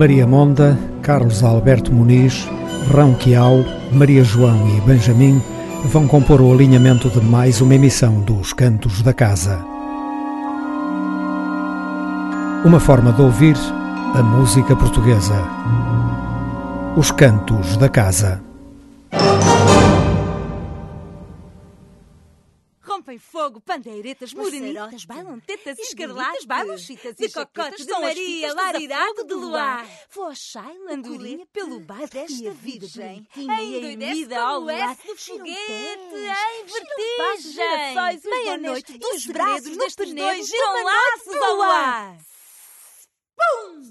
Maria Monda, Carlos Alberto Muniz, Rão Quiau, Maria João e Benjamin vão compor o alinhamento de mais uma emissão dos Cantos da Casa. Uma forma de ouvir a música portuguesa. Os Cantos da Casa. Fogo, pandeiretas, morenitas, bailam tetas, escarlates, bailam chitas de cocotes de Maria, Lariraco de Luar. Shaila, andorinha, pelo bairro desta virgem. Endoidece ao ar, do foguete, em vertigem. Meia-noite, dos segredos destes dois giram laços ao ar. Pum!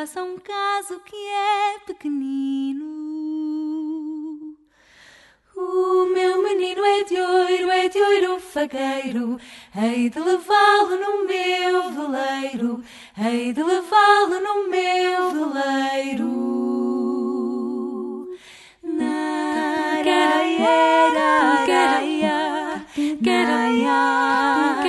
não façam caso que é pequenino. O meu menino é de ouro, é de ouro fagueiro, hei de levá-lo no meu veleiro, hei de levá-lo no meu veleiro. Na, queraia, queraia, queraia,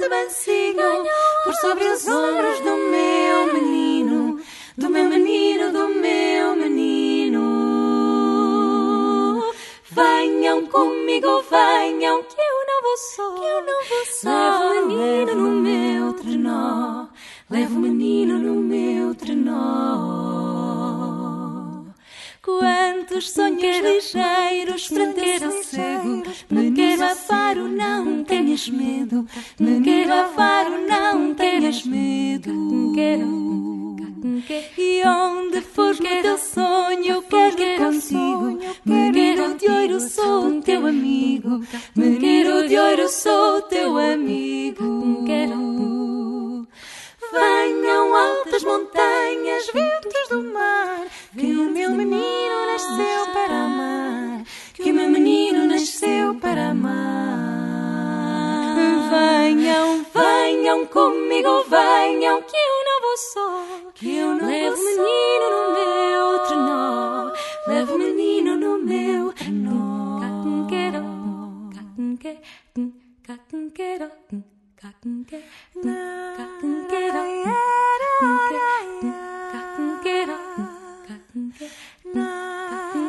de mansinho por sobre os ombros do meu menino, do meu menino, do meu menino. Venham comigo, venham que eu não vou só, que eu não vou só. Levo o menino no meu trenó, levo o menino no meu trenó. Quantos sonhos ligeiros para ter sossego Menino avaro, não tenhas medo Menino avaro, não tenhas medo e onde fores no teu sonho, eu quero consigo. Menino de ouro, sou teu amigo. Menino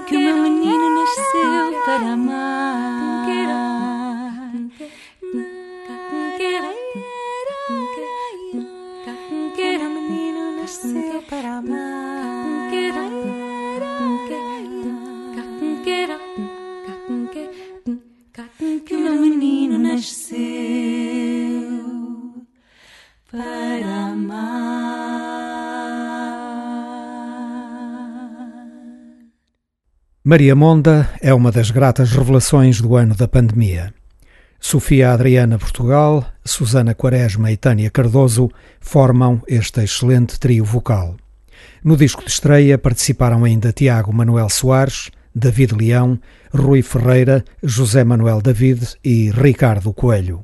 Que o meu menino nasceu para amar. Para Maria Monda é uma das gratas revelações do ano da pandemia. Sofia Adriana Portugal, Susana Quaresma e Tânia Cardoso formam este excelente trio vocal. No disco de estreia participaram ainda Tiago Manuel Soares, David Leão, Rui Ferreira, José Manuel David e Ricardo Coelho.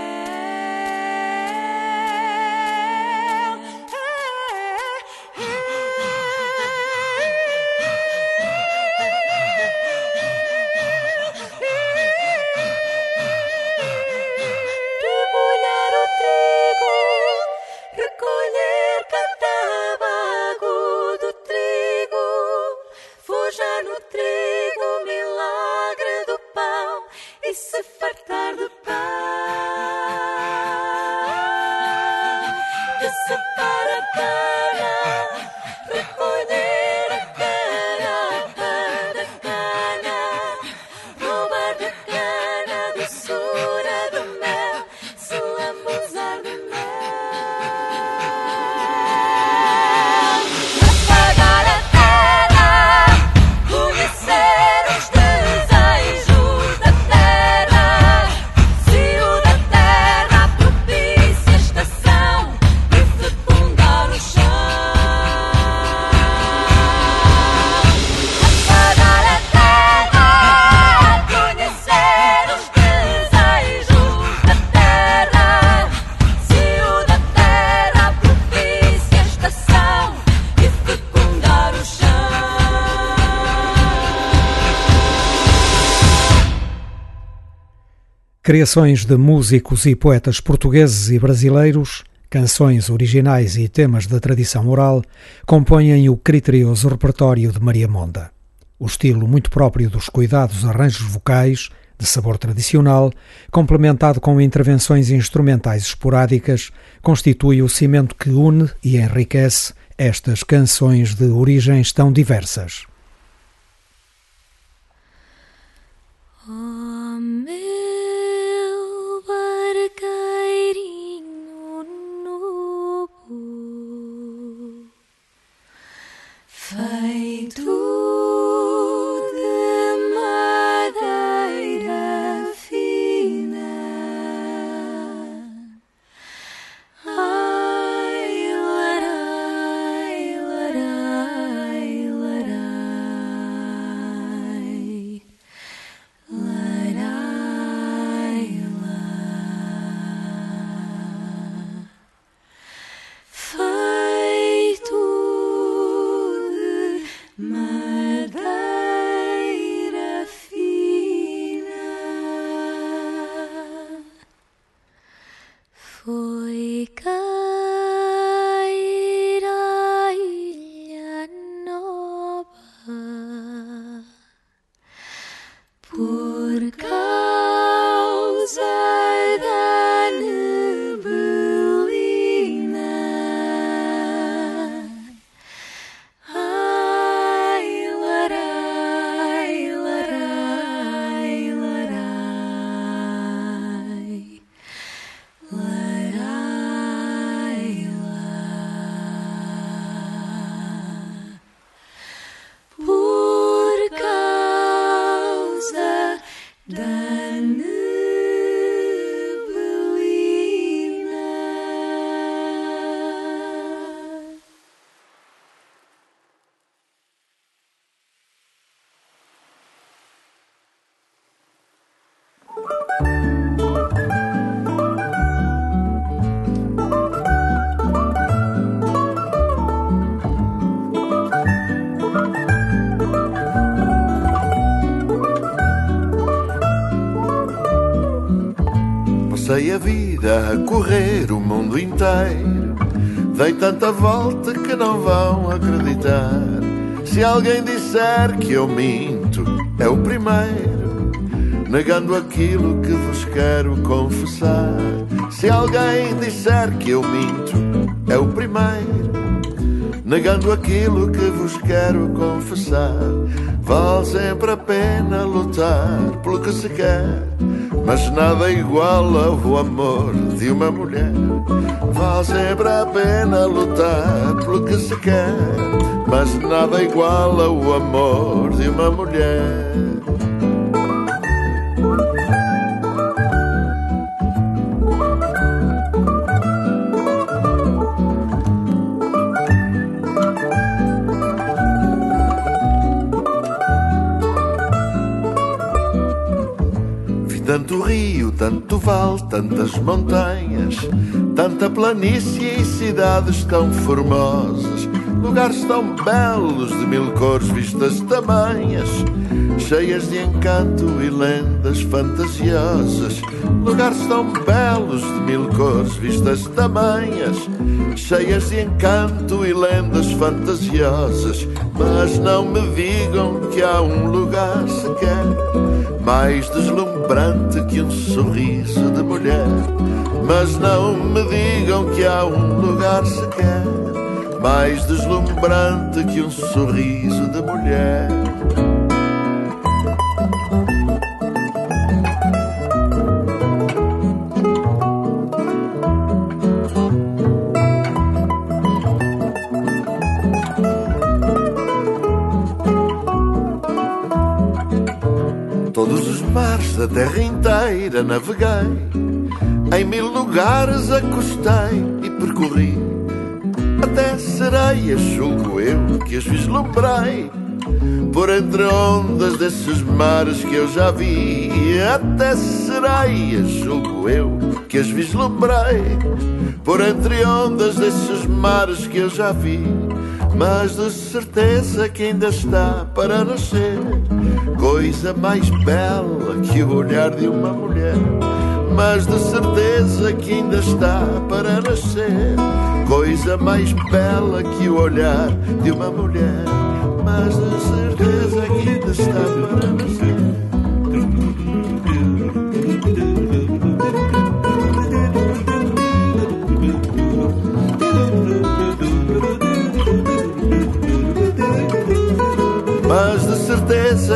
Criações de músicos e poetas portugueses e brasileiros, canções originais e temas da tradição oral compõem o criterioso repertório de Maria Monda. O estilo muito próprio dos cuidados arranjos vocais, de sabor tradicional, complementado com intervenções instrumentais esporádicas, constitui o cimento que une e enriquece estas canções de origens tão diversas. to Passei a vida a correr o mundo inteiro. Dei tanta volta que não vão acreditar. Se alguém disser que eu minto, é o primeiro, negando aquilo que vos quero confessar. Se alguém disser que eu minto, é o primeiro, negando aquilo que vos quero confessar. Vale sempre a pena lutar pelo que se quer mas nada iguala o amor de uma mulher. Vale sempre a pena lutar pelo que se quer, mas nada iguala o amor de uma mulher. Rio, tanto vale, tantas montanhas, tanta planície e cidades tão formosas, lugares tão belos de mil cores, vistas tamanhas, cheias de encanto e lendas fantasiosas, lugares tão belos de mil cores, vistas tamanhas, cheias de encanto e lendas fantasiosas, mas não me digam que há um lugar sequer mais deslumbrante que um sorriso de mulher. Mas não me digam que há um lugar sequer mais deslumbrante que um sorriso de mulher. Da terra inteira naveguei, em mil lugares acostei e percorri, até sereias, julgo eu, que as vislumbrei, por entre ondas desses mares que eu já vi, até sereias, julgo eu, que as vislumbrei, por entre ondas desses mares que eu já vi mas de certeza que ainda está para nascer. Coisa mais bela que o olhar de uma mulher. mas de certeza que ainda está para nascer. Coisa mais bela que o olhar de uma mulher, mas de certeza que ainda está para nascer.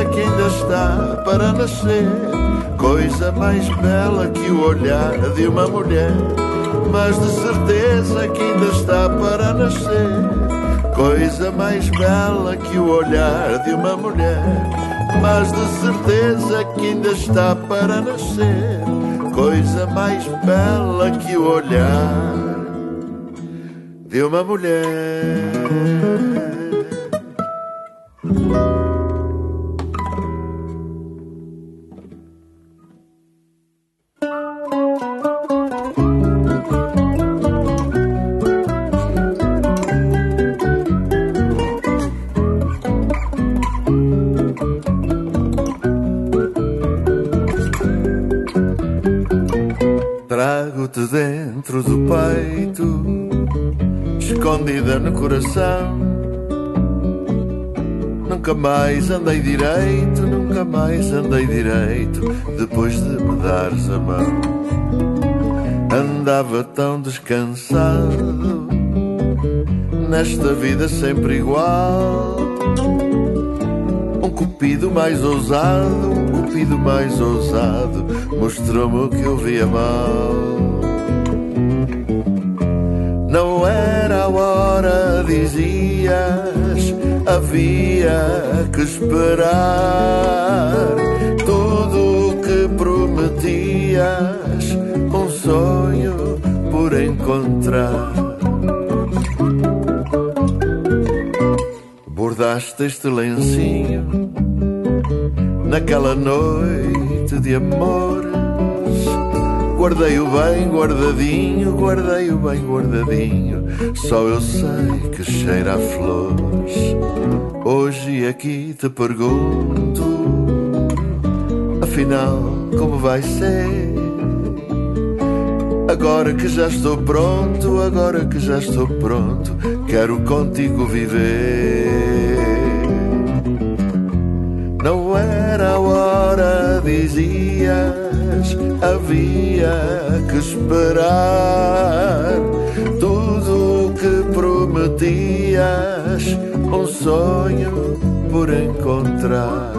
Que ainda está para nascer. Coisa mais bela que o olhar de uma mulher. Mas de certeza que ainda está para nascer. Coisa mais bela que o olhar de uma mulher. Mas de certeza que ainda está para nascer. Coisa mais bela que o olhar de uma mulher mais andei direito, nunca mais andei direito, depois de me dares a mão. Andava tão descansado, nesta vida sempre igual. Um cupido mais ousado, um cupido mais ousado, mostrou-me o que eu via mal. Não era a hora, dizias, havia que esperar. Tudo o que prometias, um sonho por encontrar. Bordaste este lencinho naquela noite de amores. Guardei-o bem guardadinho, guardei-o bem guardadinho. Só eu sei que cheira a flores. Hoje aqui te pergunto, afinal, como vai ser? Agora que já estou pronto, agora que já estou pronto, quero contigo viver. Não era a hora, dizias, havia que esperar. Prometias, um sonho por encontrar.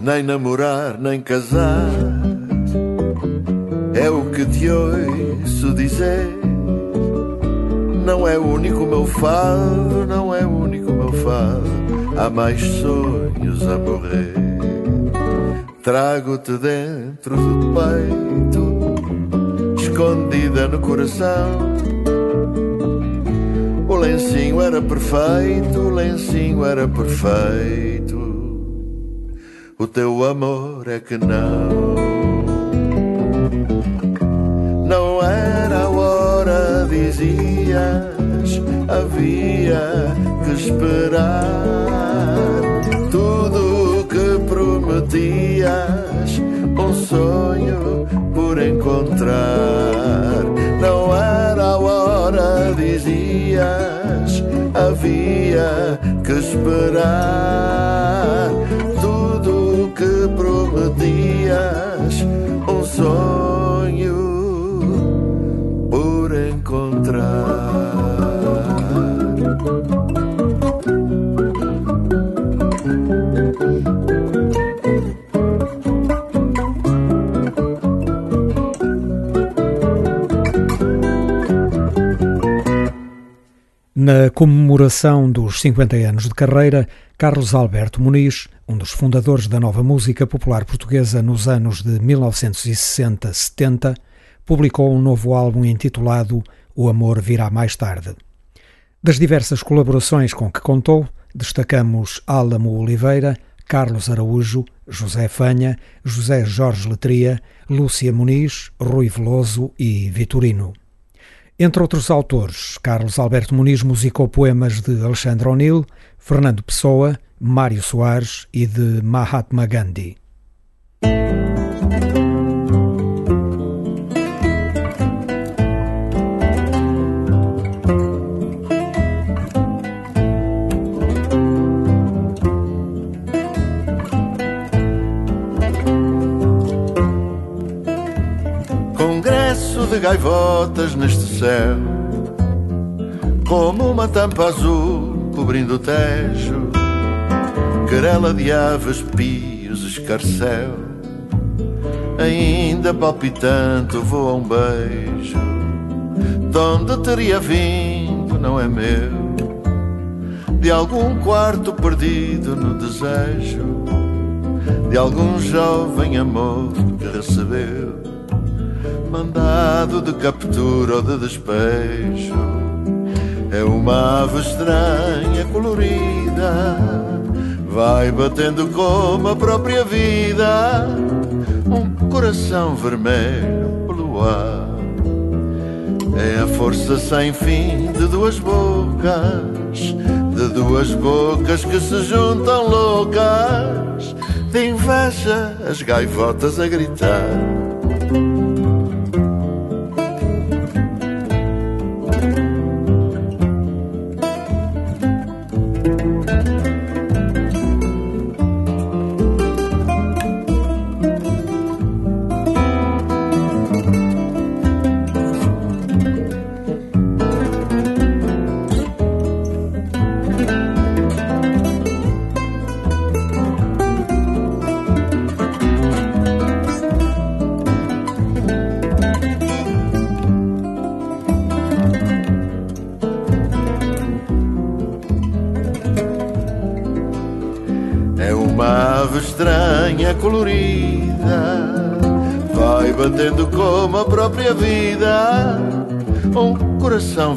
nem namorar, nem casar. É o que te ouço dizer. Não é único meu fado, não é único meu fado. Há mais sonhos a morrer. Trago-te dentro do peito, escondida no coração. O lencinho era perfeito, o lencinho era perfeito o teu amor é que. Não que esperar. Comemoração dos 50 anos de carreira, Carlos Alberto Muniz, um dos fundadores da nova música popular portuguesa nos anos de 1960-70, publicou um novo álbum intitulado O Amor Virá Mais Tarde. Das diversas colaborações com que contou, destacamos Álamo Oliveira, Carlos Araújo, José Fanha, José Jorge Letria, Lúcia Muniz, Rui Veloso e Vitorino. Entre outros autores, Carlos Alberto Muniz musicou poemas de Alexandre O'Neill, Fernando Pessoa, Mário Soares e de Mahatma Gandhi. Gaivotas neste céu, como uma tampa azul cobrindo o tejo, querela de aves, pios, escarcel, ainda palpitante voa um beijo, de onde teria vindo, não é meu, de algum quarto perdido no desejo, de algum jovem amor que recebeu mandado de captura ou de despejo. É uma ave estranha, colorida, vai batendo como a própria vida, um coração vermelho pelo ar. É a força sem fim de duas bocas, de duas bocas que se juntam loucas, de inveja as gaivotas a gritar.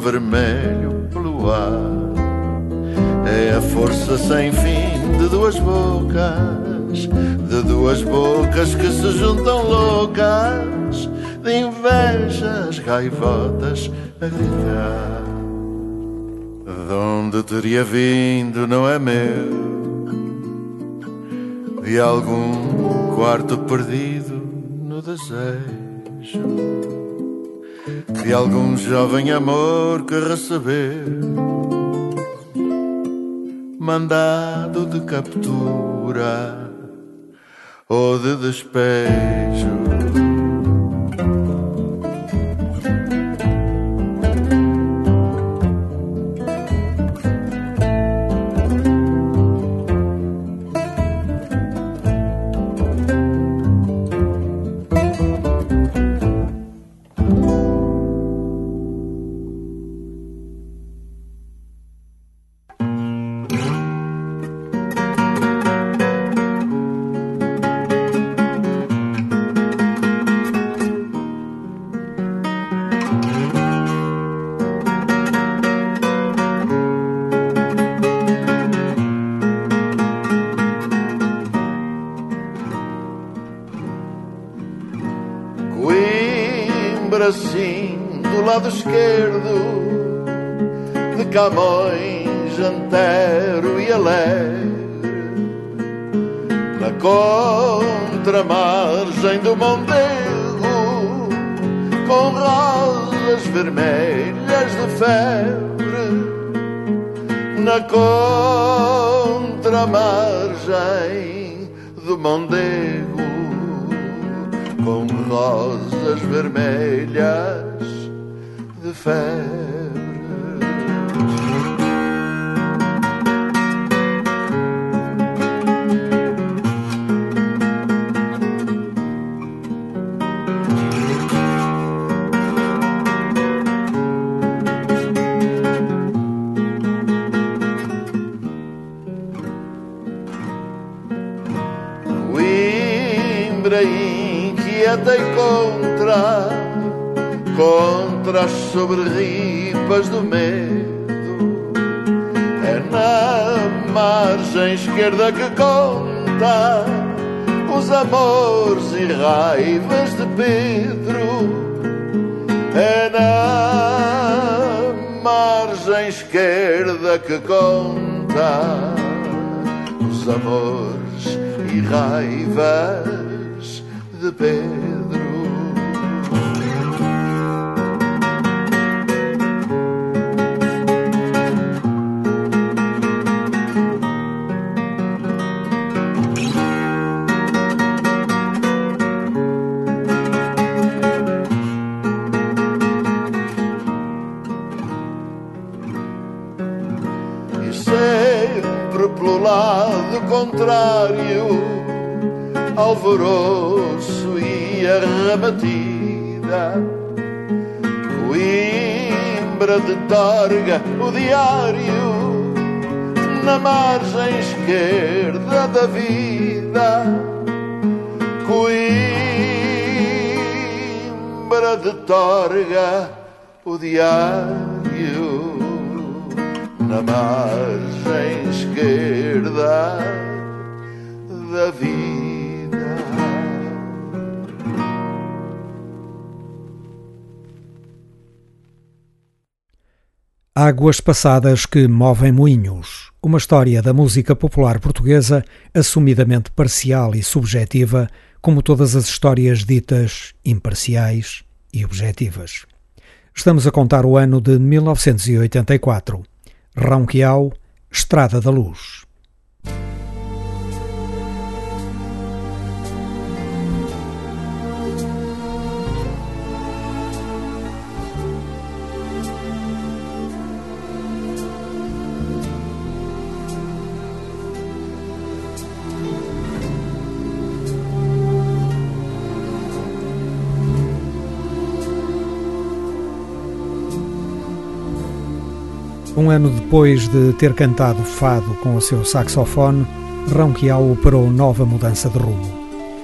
Vermelho pelo ar. É a força sem fim de duas bocas, de duas bocas que se juntam loucas, de inveja as gaivotas a gritar. De onde teria vindo, não é meu, de algum quarto perdido no deserto de algum jovem amor que recebeu mandado de captura ou de despejo. Contrário, alvoroço e arrebatida. Coimbra de Torga, o diário, na margem esquerda da vida. Coimbra de Torga, o diário, na margem esquerda da vida. Águas passadas que movem moinhos. Uma história da música popular portuguesa assumidamente parcial e subjetiva, como todas as histórias ditas imparciais e objetivas. Estamos a contar o ano de 1984. Ronquial, Estrada da Luz. Um ano depois de ter cantado fado com o seu saxofone, Ronquial operou nova mudança de rumo.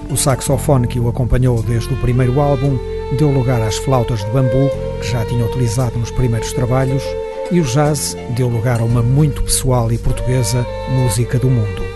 O saxofone que o acompanhou desde o primeiro álbum deu lugar às flautas de bambu, que já tinha utilizado nos primeiros trabalhos, e o jazz deu lugar a uma muito pessoal e portuguesa música do mundo.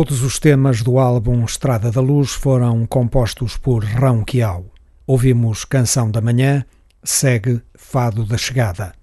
Todos os temas do álbum Estrada da Luz foram compostos por Rão Quiau. Ouvimos Canção da Manhã, segue Fado da Chegada.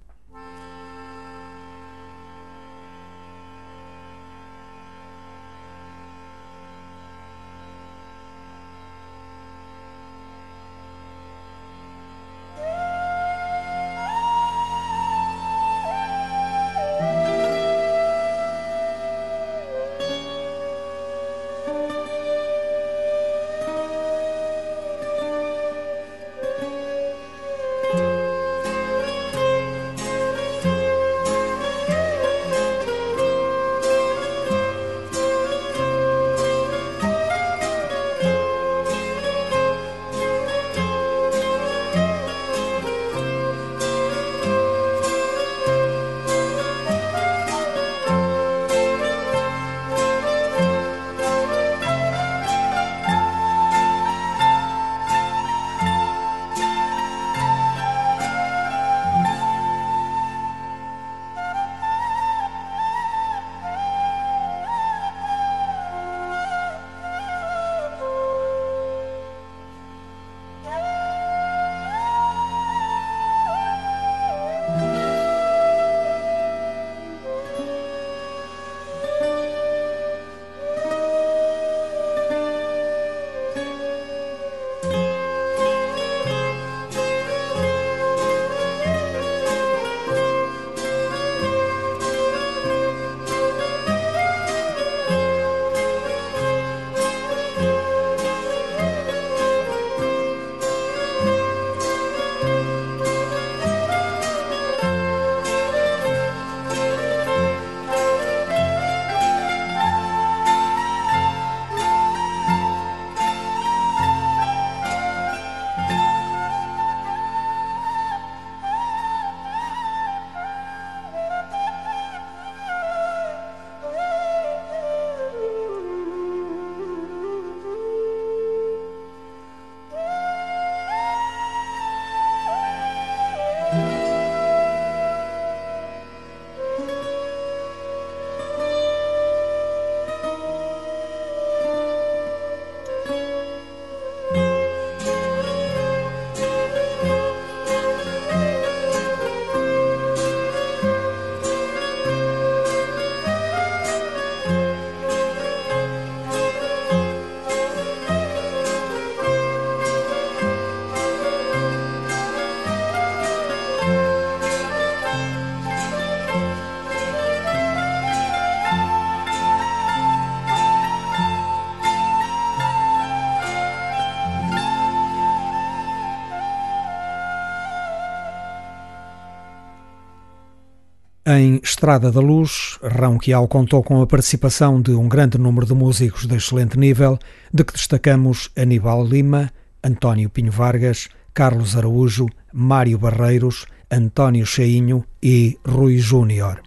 Em Estrada da Luz, Rão Quial contou com a participação de um grande número de músicos de excelente nível, de que destacamos Aníbal Lima, António Pinho Vargas, Carlos Araújo, Mário Barreiros, António Cheinho e Rui Júnior.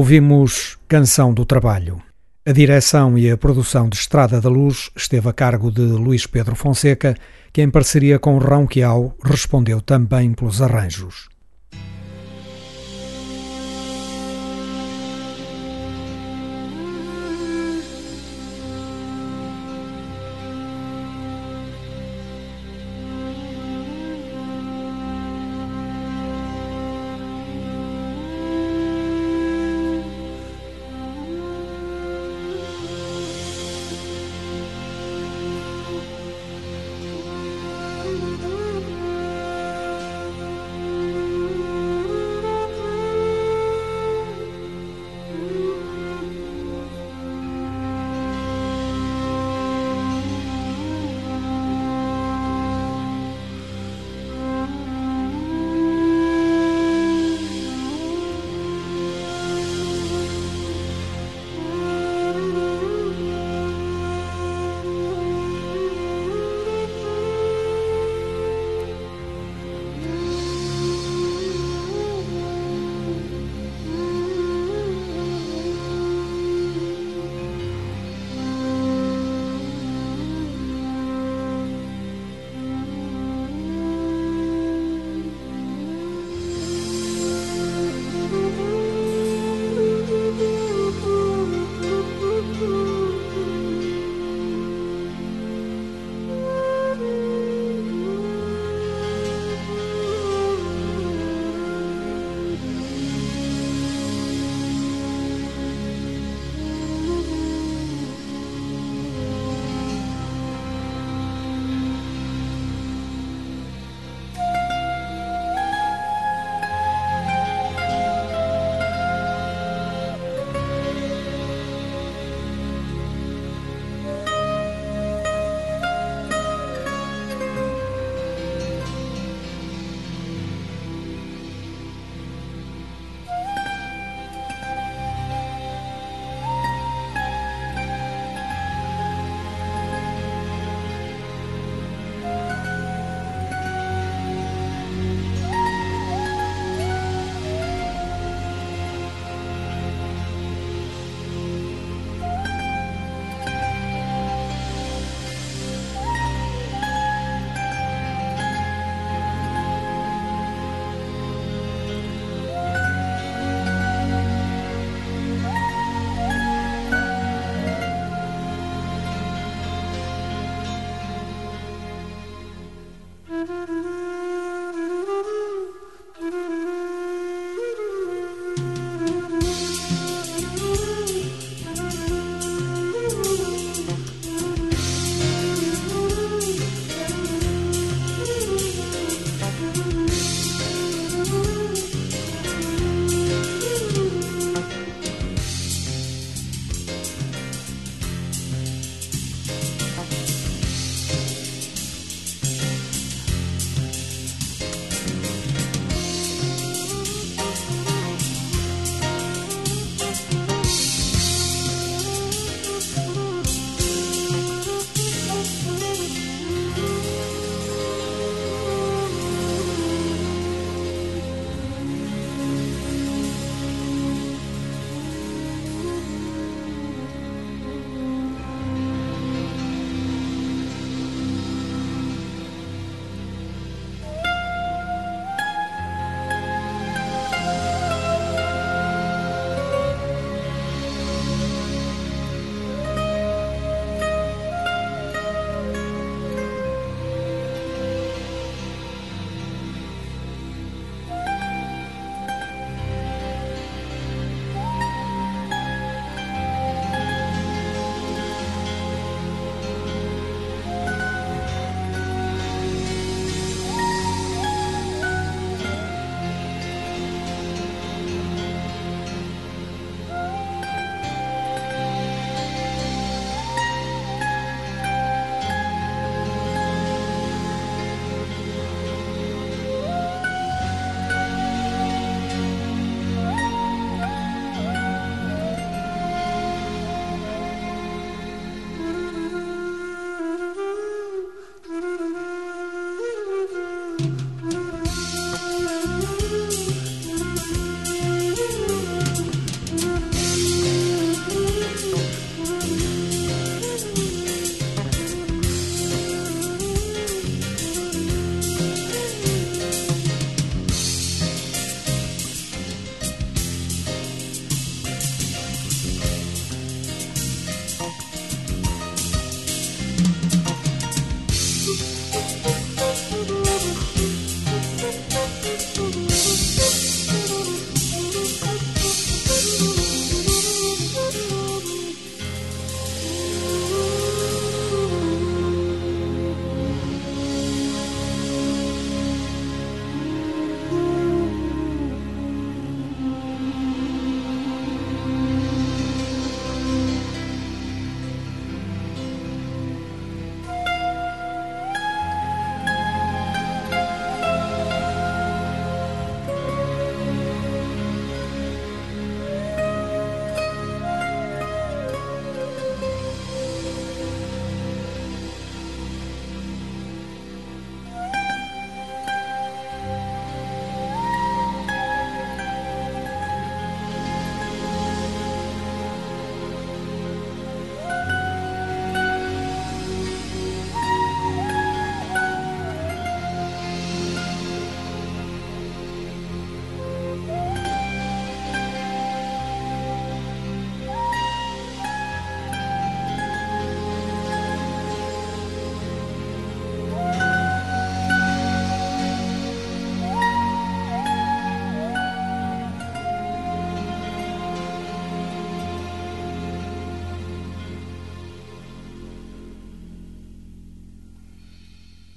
Ouvimos Canção do Trabalho. A direção e a produção de Estrada da Luz esteve a cargo de Luís Pedro Fonseca, que em parceria com Rão Quiau respondeu também pelos arranjos.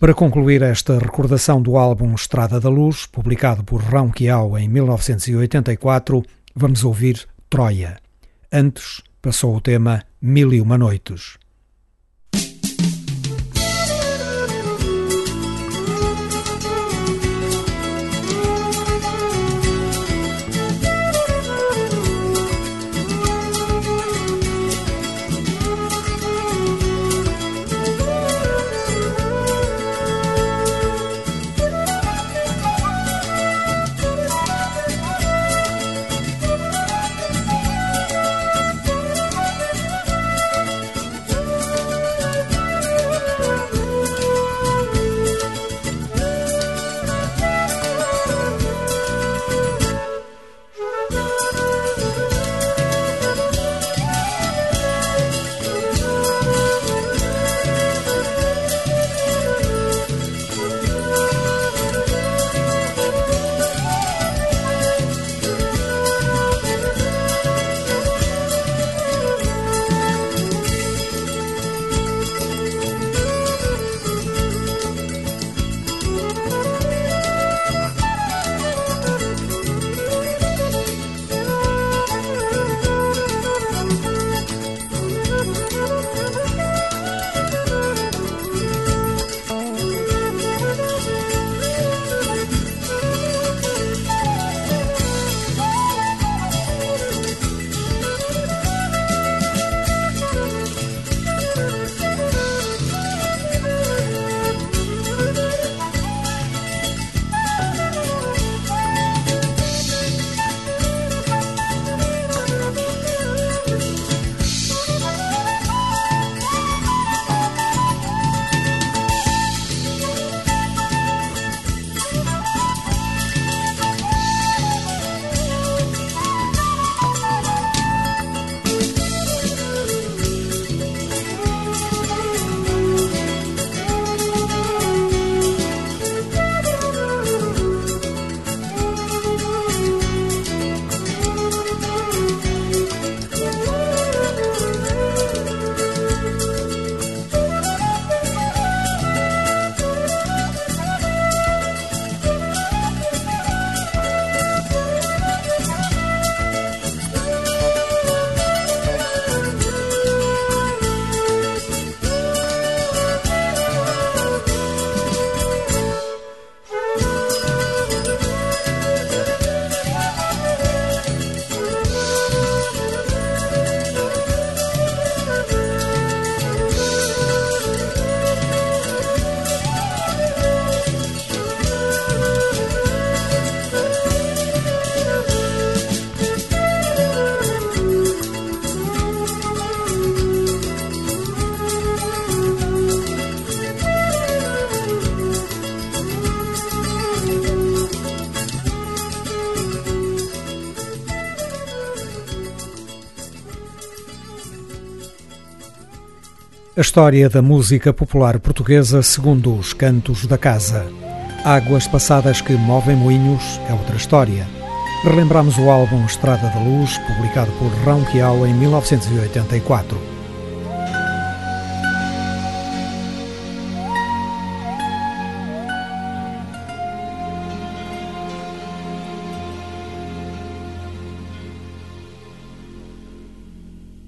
Para concluir esta recordação do álbum Estrada da Luz, publicado por Rão Quiau em 1984, vamos ouvir Troia. Antes passou o tema Mil e Uma Noites. História da música popular portuguesa segundo os cantos da casa. Águas passadas que movem moinhos é outra história. Relembramos o álbum Estrada da Luz, publicado por Rão Quiau em 1984.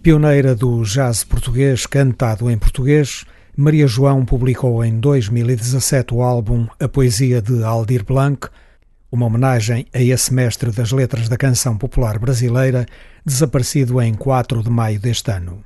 Pioneira do jazz português cantado em português, Maria João publicou em 2017 o álbum A Poesia de Aldir Blanc, uma homenagem a esse mestre das letras da canção popular brasileira, desaparecido em 4 de maio deste ano.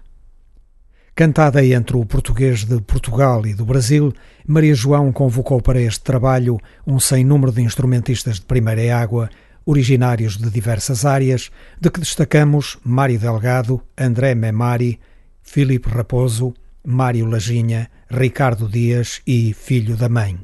Cantada entre o português de Portugal e do Brasil, Maria João convocou para este trabalho um sem número de instrumentistas de primeira água originários de diversas áreas, de que destacamos Mário Delgado, André Memari, Filipe Raposo, Mário Laginha, Ricardo Dias e Filho da Mãe.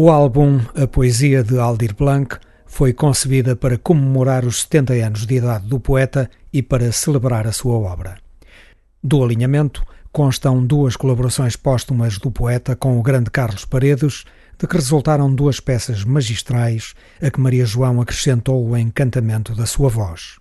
O álbum A Poesia de Aldir Blanc foi concebida para comemorar os 70 anos de idade do poeta e para celebrar a sua obra. Do alinhamento constam duas colaborações póstumas do poeta com o grande Carlos Paredes, de que resultaram duas peças magistrais a que Maria João acrescentou o encantamento da sua voz.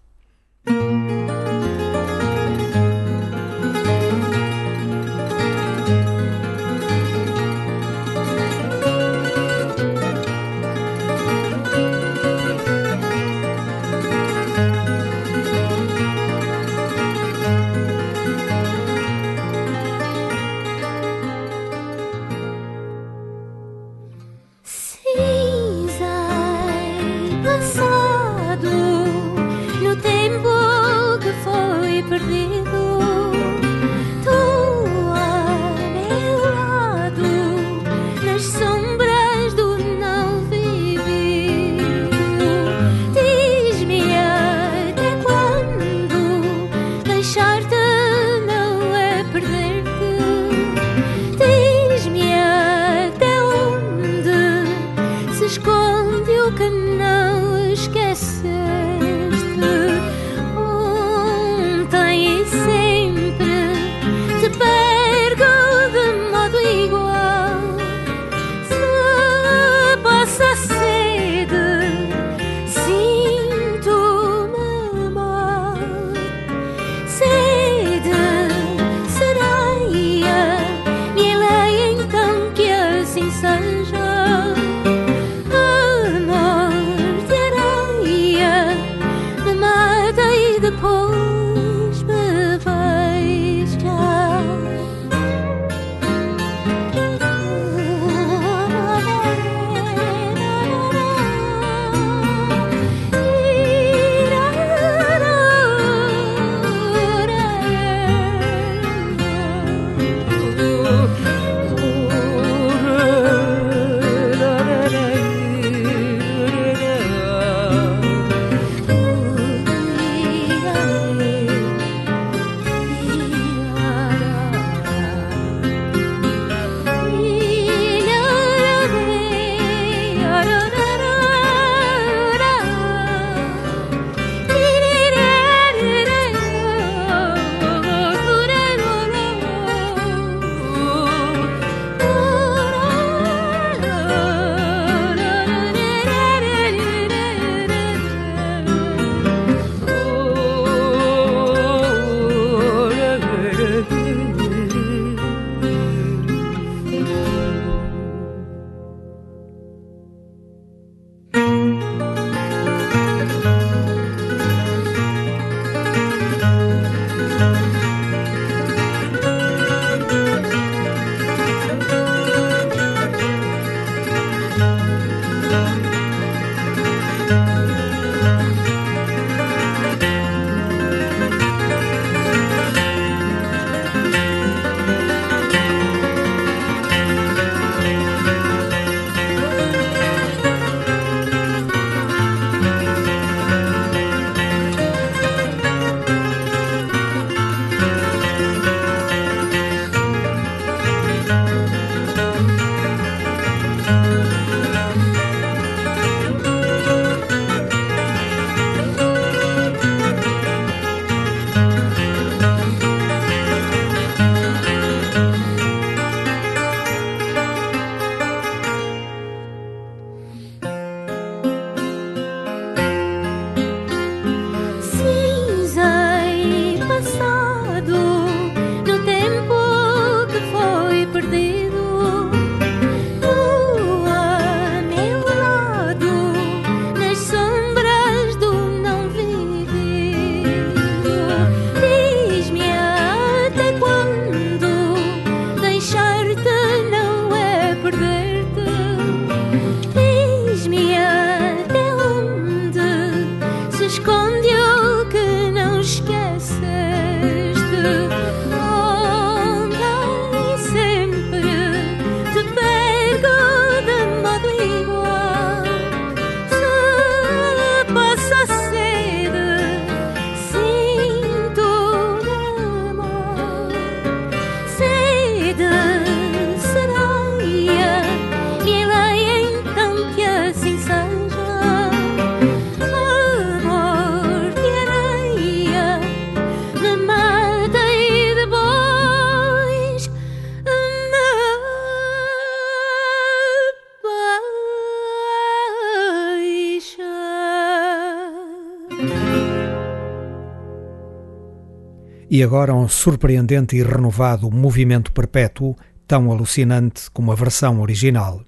E agora um surpreendente e renovado movimento perpétuo, tão alucinante como a versão original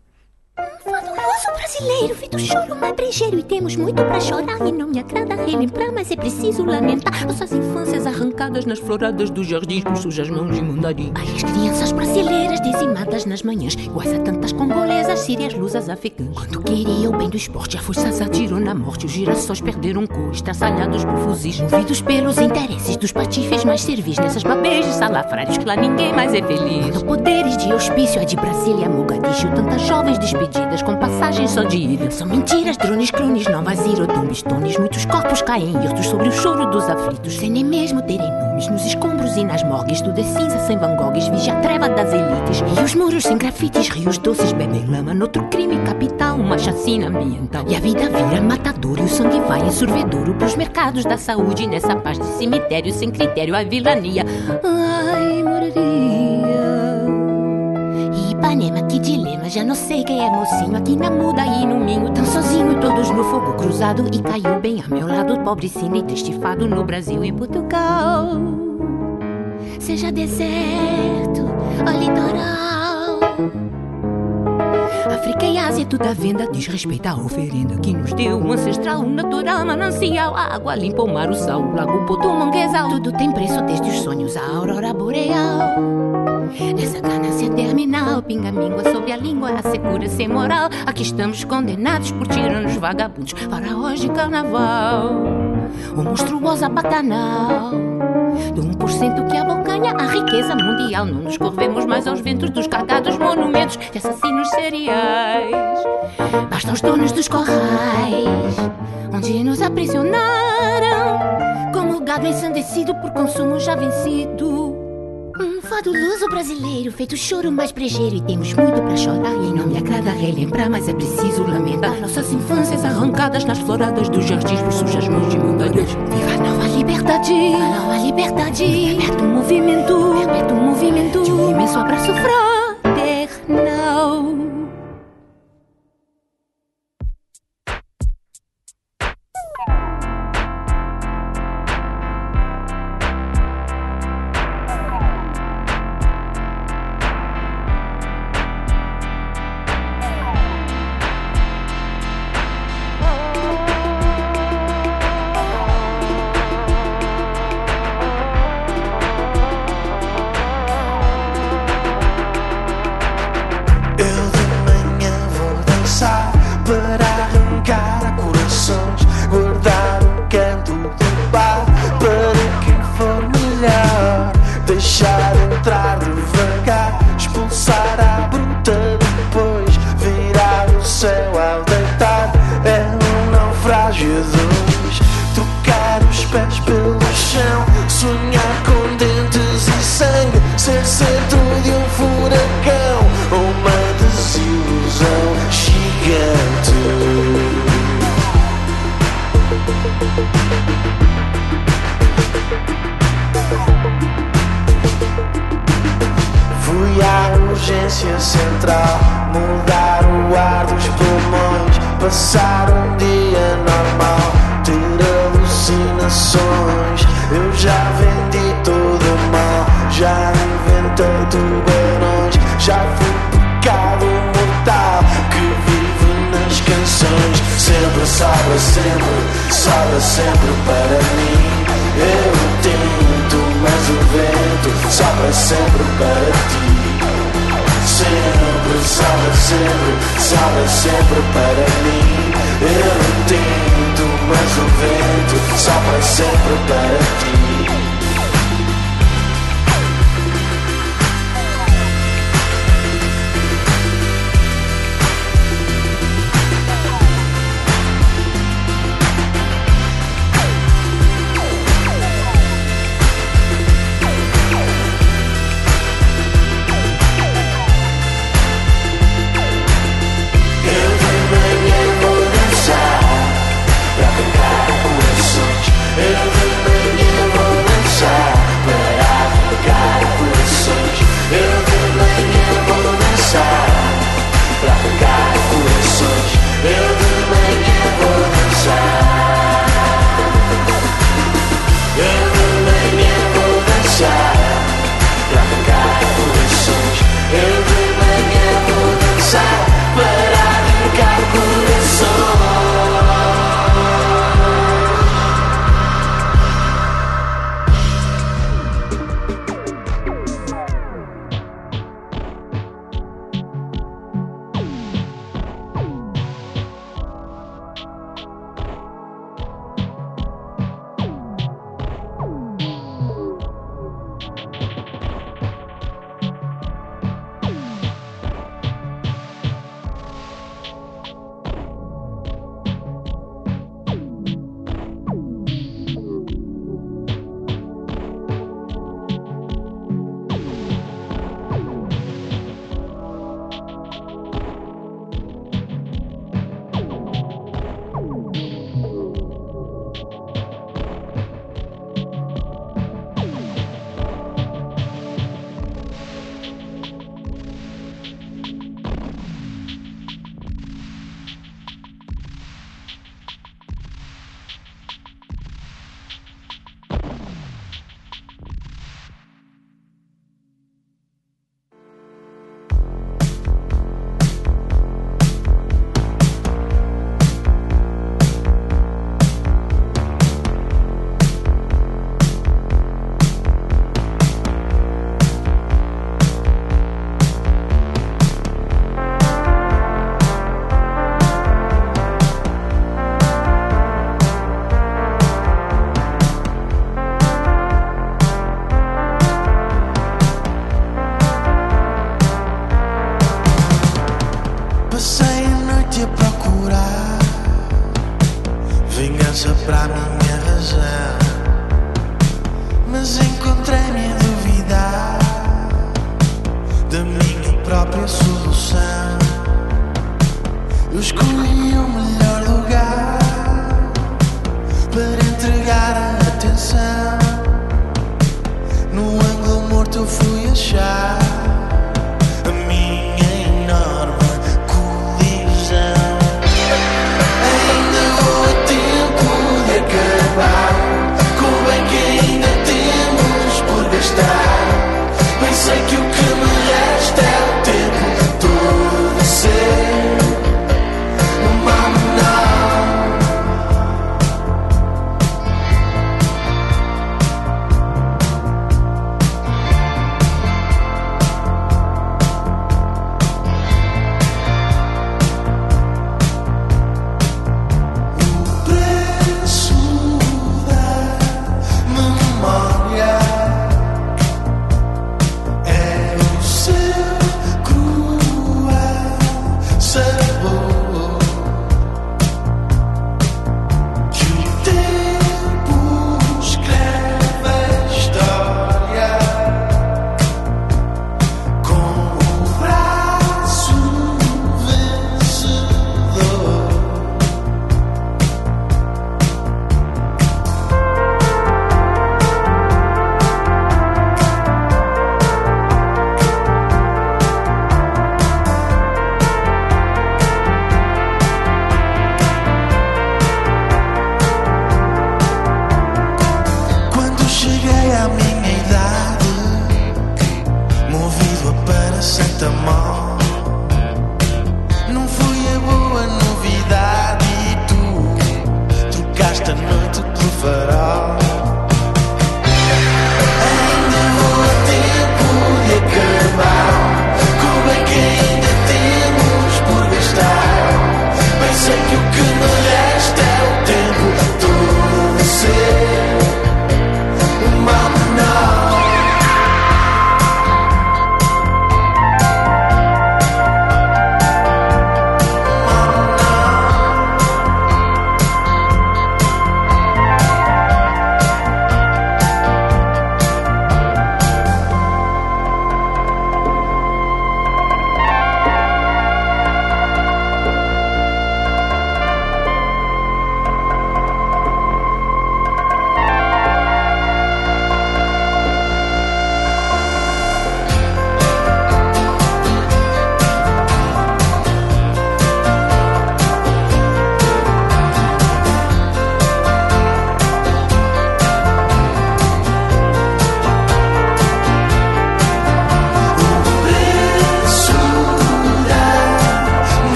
brasileiro, feito choro mais brejeiro E temos muito pra chorar e não me agrada relembrar Mas é preciso lamentar. Nossas infâncias arrancadas Nas floradas dos jardins com sujas mãos de mandarim Ai, as crianças brasileiras dizimadas nas manhãs Iguais a tantas congolesas, sírias, lusas, afegãs Quando queria o bem do esporte, a força atirou na morte. Os girassóis perderam cor, estraçalhados por fuzis Movidos pelos interesses dos patifes mais servis Nessas babejos salafrários que lá ninguém mais é feliz. Quando poderes de hospício, a de Brasília, Mogadishu Tantas jovens despedidas com passagens só de ida São mentiras, drones, crones, novas irotumbes, tones Muitos corpos caem outros sobre o choro dos aflitos. Sem nem mesmo terem nomes Nos escombros e nas morgues Tudo é cinza sem Van Goghs Vigia a treva das elites. E os muros sem grafites Rios doces bebem lama Noutro crime capital Uma chacina ambiental. E a vida vira matador E o sangue vai em sorvedouro Pros mercados da saúde Nessa paz de cemitério Sem critério a vilania. Ai, moraria. Ipanema, que dilema, já não sei quem é mocinho. Aqui na muda e no minho, tão sozinho Todos no fogo cruzado. E caiu bem ao meu lado Pobre cine testifado no Brasil e Portugal. Seja deserto ou litoral África e Ásia, tudo à venda Diz respeito à oferenda que nos deu Um ancestral, um natural manancial A água limpa o mar, o sal, o lago, o manguezal Tudo tem preço, desde os sonhos à aurora boreal Nessa ganância terminal, pinga míngua sobre a língua, assegura sem moral. Aqui estamos condenados por tiranos vagabundos, faraós de carnaval. O monstruosa bacanal do 1% que abocanha a riqueza mundial. Não nos corremos mais aos ventos dos cargados monumentos de assassinos seriais. Bastam os donos dos corrais, onde nos aprisionaram, como gado ensandecido por consumo já vencido. Um fado luso brasileiro, feito choro mais brejeiro E temos muito pra chorar. E não me agrada relembrar Mas é preciso lamentar. Nossas infâncias arrancadas Nas floradas dos jardins por sujas mãos de mandarinhas Viva a nova liberdade, a nova liberdade. Perpétuo movimento, perpétuo movimento. De um imenso abraço fraternal Every man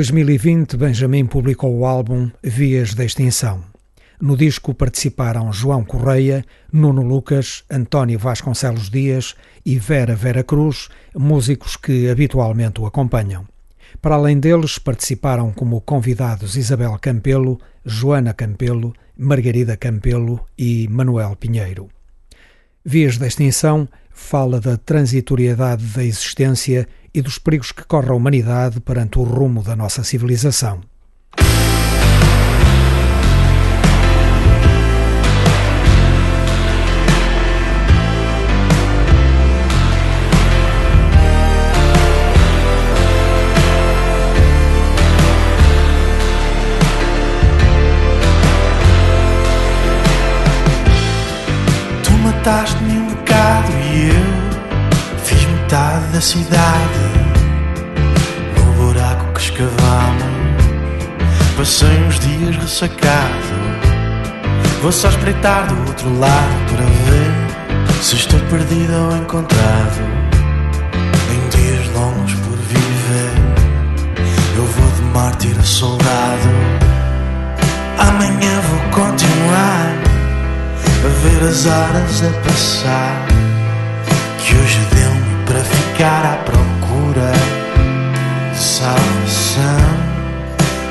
2020, Benjamin publicou o álbum Vias da Extinção. No disco participaram João Correia, Nuno Lucas, António Vasconcelos Dias e Vera Vera Cruz, músicos que habitualmente o acompanham. Para além deles, participaram como convidados Isabel Campelo, Joana Campelo, Margarida Campelo e Manuel Pinheiro. Vias da Extinção fala da transitoriedade da existência e dos perigos que corre a humanidade perante o rumo da nossa civilização. mataste da cidade. No buraco que escavamos. Passei uns dias ressacado. Vou só espreitar do outro lado Para ver se estou perdido ou encontrado. Em dias longos por viver Eu vou de mártir a soldado. Amanhã vou continuar A ver as horas a passar Que hoje para ficar à procura de salvação.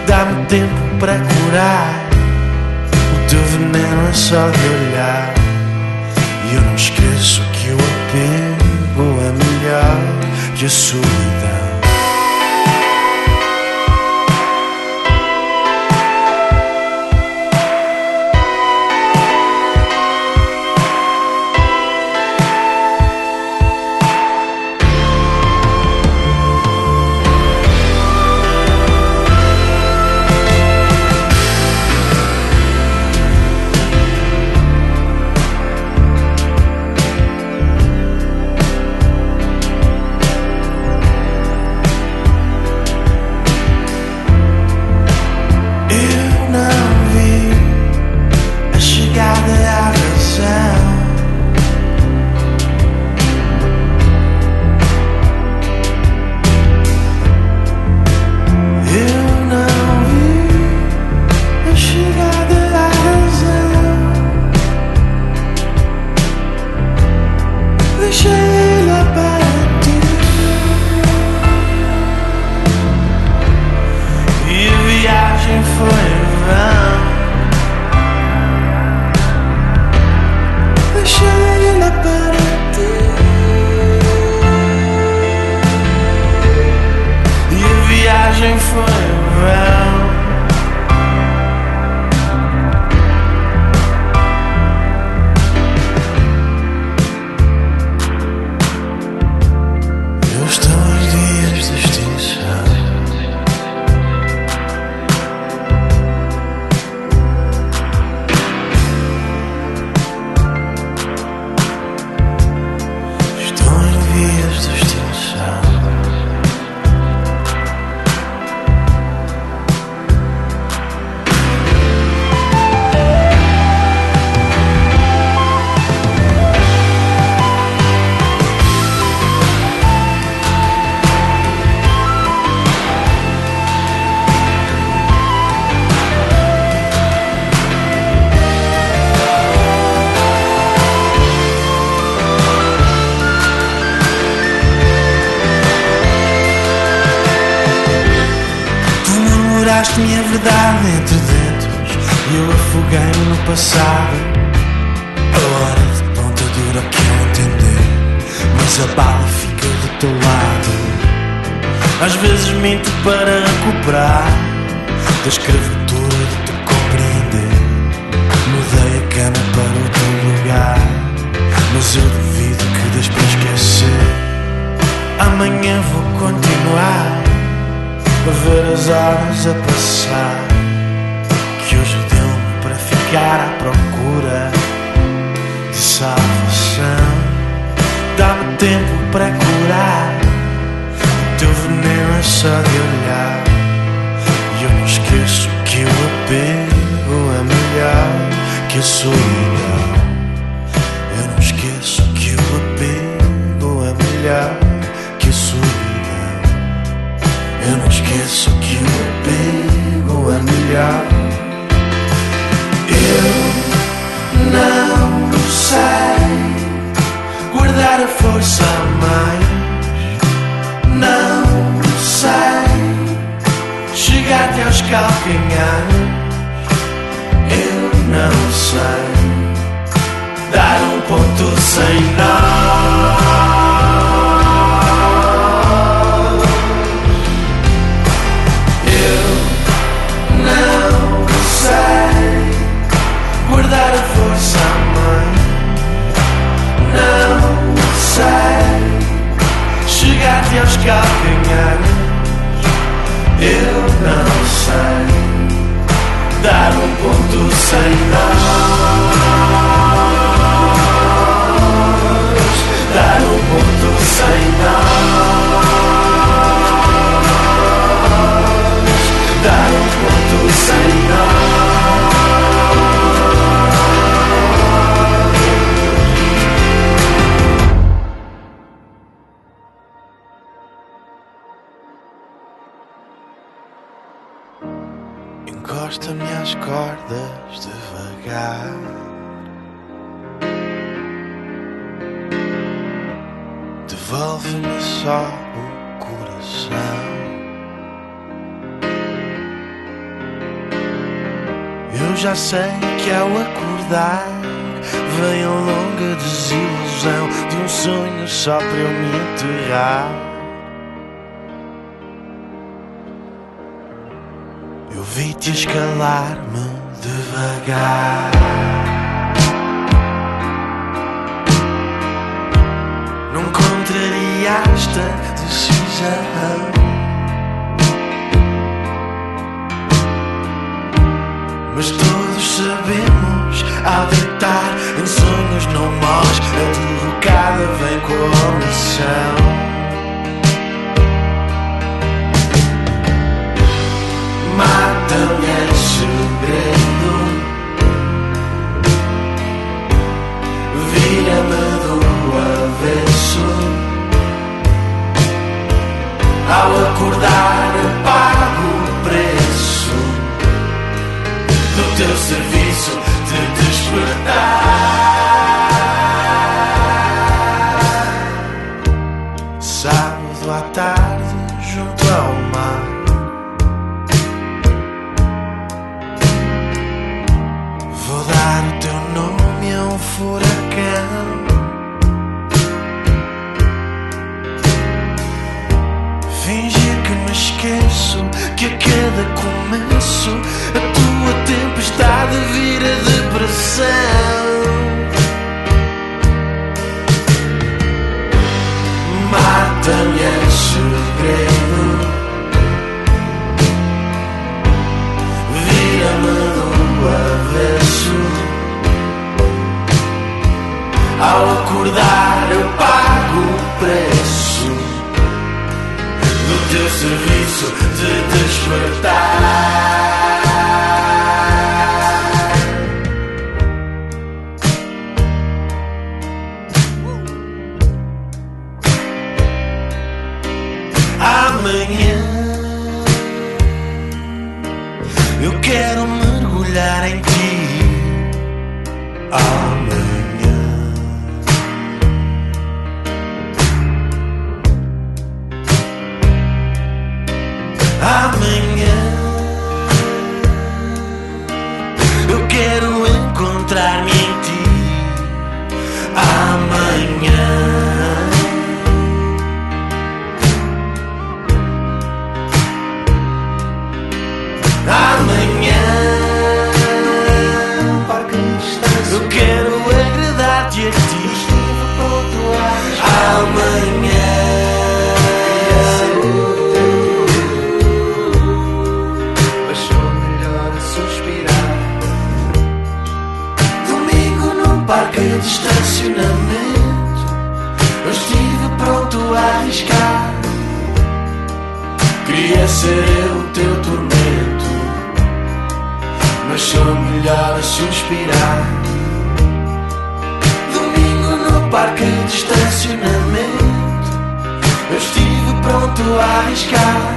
Dá-me tempo para curar. O teu veneno é só de olhar. E eu não esqueço que o apego é melhor que a sua. Contrariaste a decisão. Mas todos sabemos, ao deitar em sonhos não mós, a derrocada vem com a omissão. Mata-me em segredo, Acordar, pago o preço do teu serviço de despertar. De despertar. Parque de estacionamento Eu estive pronto a arriscar. Queria ser eu o teu tormento Mas sou melhor a suspirar. Domingo no parque de estacionamento Eu estive pronto a arriscar.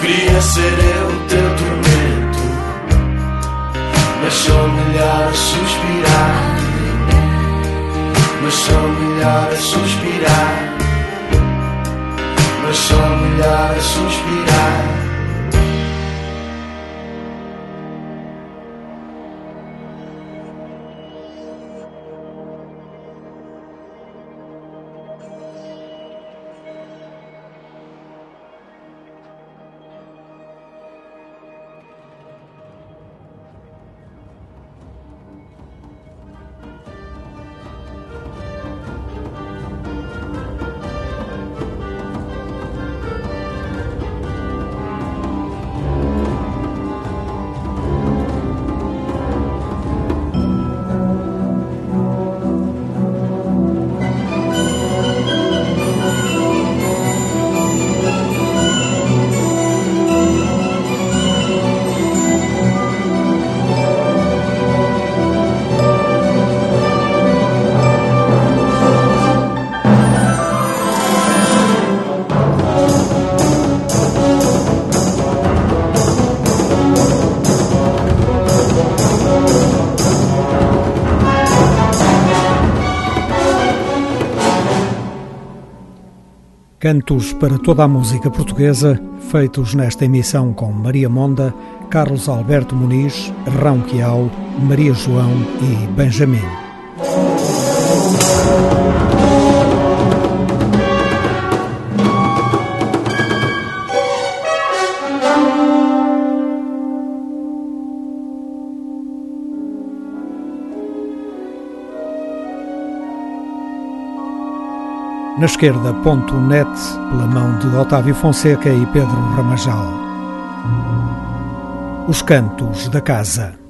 Queria ser eu o teu tormento Mas sou melhor a suspirar. Mas sou melhor a suspirar. Mas sou melhor a suspirar Cantos para toda a música portuguesa, feitos nesta emissão com Maria Monda, Carlos Alberto Muniz, Rão Quial, Maria João e Benjamin. Na esquerda, ponto net, pela mão de Otávio Fonseca e Pedro Ramajal. Os Cantos da Casa.